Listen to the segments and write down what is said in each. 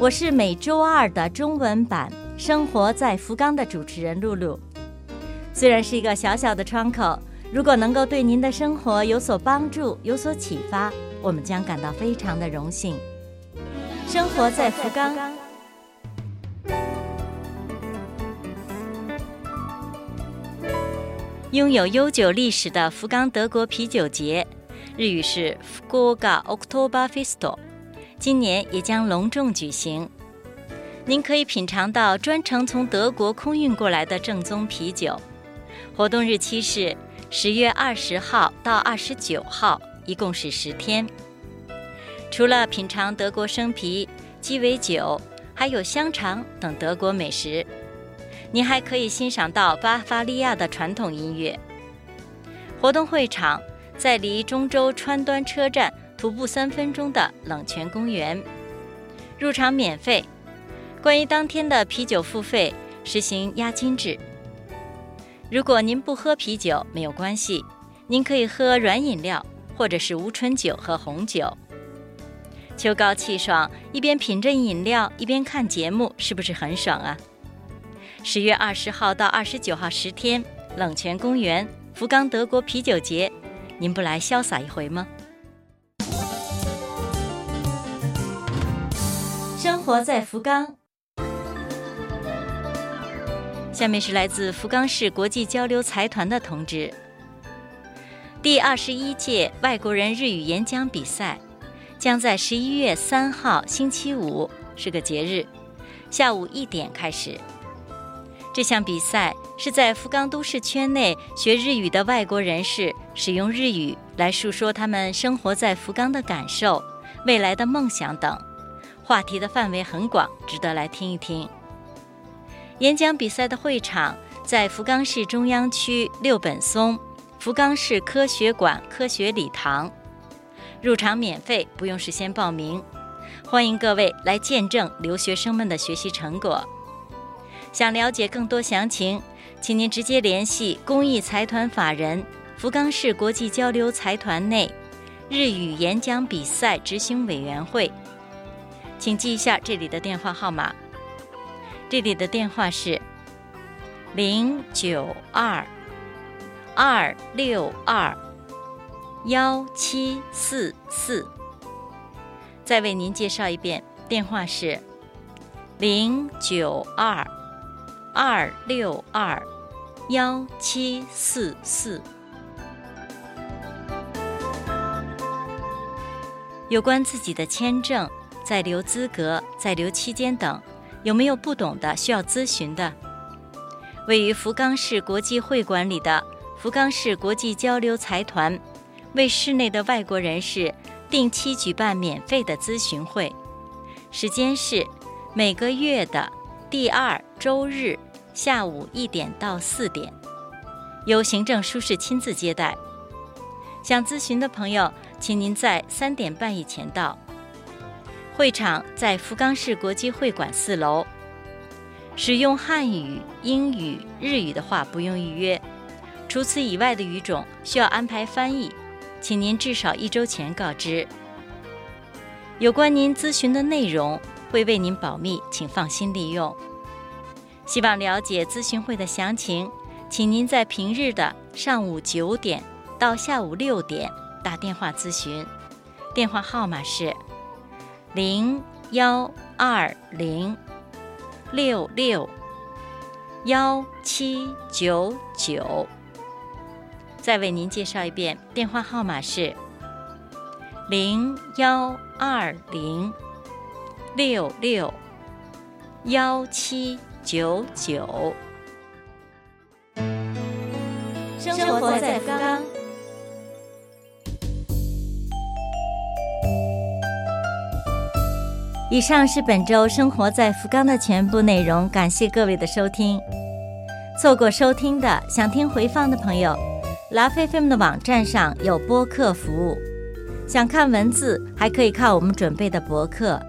我是每周二的中文版《生活在福冈》的主持人露露。虽然是一个小小的窗口，如果能够对您的生活有所帮助、有所启发，我们将感到非常的荣幸。生活在福冈。拥有悠久历史的福冈德国啤酒节，日语是福冈 Oktoberfest 今年也将隆重举行。您可以品尝到专程从德国空运过来的正宗啤酒。活动日期是十月二十号到二十九号，一共是十天。除了品尝德国生啤、鸡尾酒，还有香肠等德国美食。您还可以欣赏到巴伐利亚的传统音乐。活动会场在离中州川端车站徒步三分钟的冷泉公园。入场免费。关于当天的啤酒付费，实行押金制。如果您不喝啤酒，没有关系，您可以喝软饮料或者是无醇酒和红酒。秋高气爽，一边品着饮料一边看节目，是不是很爽啊？十月二十号到二十九号十天，冷泉公园福冈德国啤酒节，您不来潇洒一回吗？活在福冈。下面是来自福冈市国际交流财团的通知：第二十一届外国人日语演讲比赛将在十一月三号星期五是个节日，下午一点开始。这项比赛是在福冈都市圈内学日语的外国人士使用日语来述说他们生活在福冈的感受、未来的梦想等，话题的范围很广，值得来听一听。演讲比赛的会场在福冈市中央区六本松福冈市科学馆科学礼堂，入场免费，不用事先报名，欢迎各位来见证留学生们的学习成果。想了解更多详情，请您直接联系公益财团法人福冈市国际交流财团内日语演讲比赛执行委员会，请记一下这里的电话号码。这里的电话是零九二二六二幺七四四。再为您介绍一遍，电话是零九二。二六二幺七四四。有关自己的签证、在留资格、在留期间等，有没有不懂的需要咨询的？位于福冈市国际会馆里的福冈市国际交流财团，为市内的外国人士定期举办免费的咨询会，时间是每个月的。第二周日下午一点到四点，由行政书士亲自接待。想咨询的朋友，请您在三点半以前到。会场在福冈市国际会馆四楼。使用汉语、英语、日语的话不用预约，除此以外的语种需要安排翻译，请您至少一周前告知。有关您咨询的内容。会为您保密，请放心利用。希望了解咨询会的详情，请您在平日的上午九点到下午六点打电话咨询，电话号码是零幺二零六六幺七九九。再为您介绍一遍，电话号码是零幺二零。六六幺七九九，生活在福冈。以上是本周生活在福冈的全部内容，感谢各位的收听。错过收听的，想听回放的朋友，拉菲菲们的网站上有播客服务。想看文字，还可以看我们准备的博客。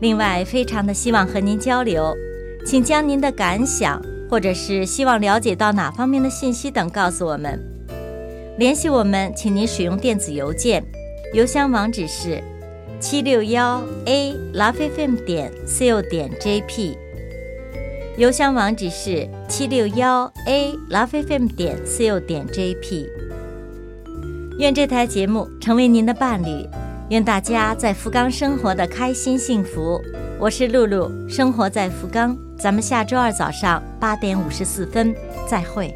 另外，非常的希望和您交流，请将您的感想，或者是希望了解到哪方面的信息等告诉我们。联系我们，请您使用电子邮件，邮箱网址是七六幺 a lovefm 点 co 点 jp。邮箱网址是七六幺 a lovefm 点 co 点 jp。愿这台节目成为您的伴侣，愿大家在福冈生活的开心幸福。我是露露，生活在福冈，咱们下周二早上八点五十四分再会。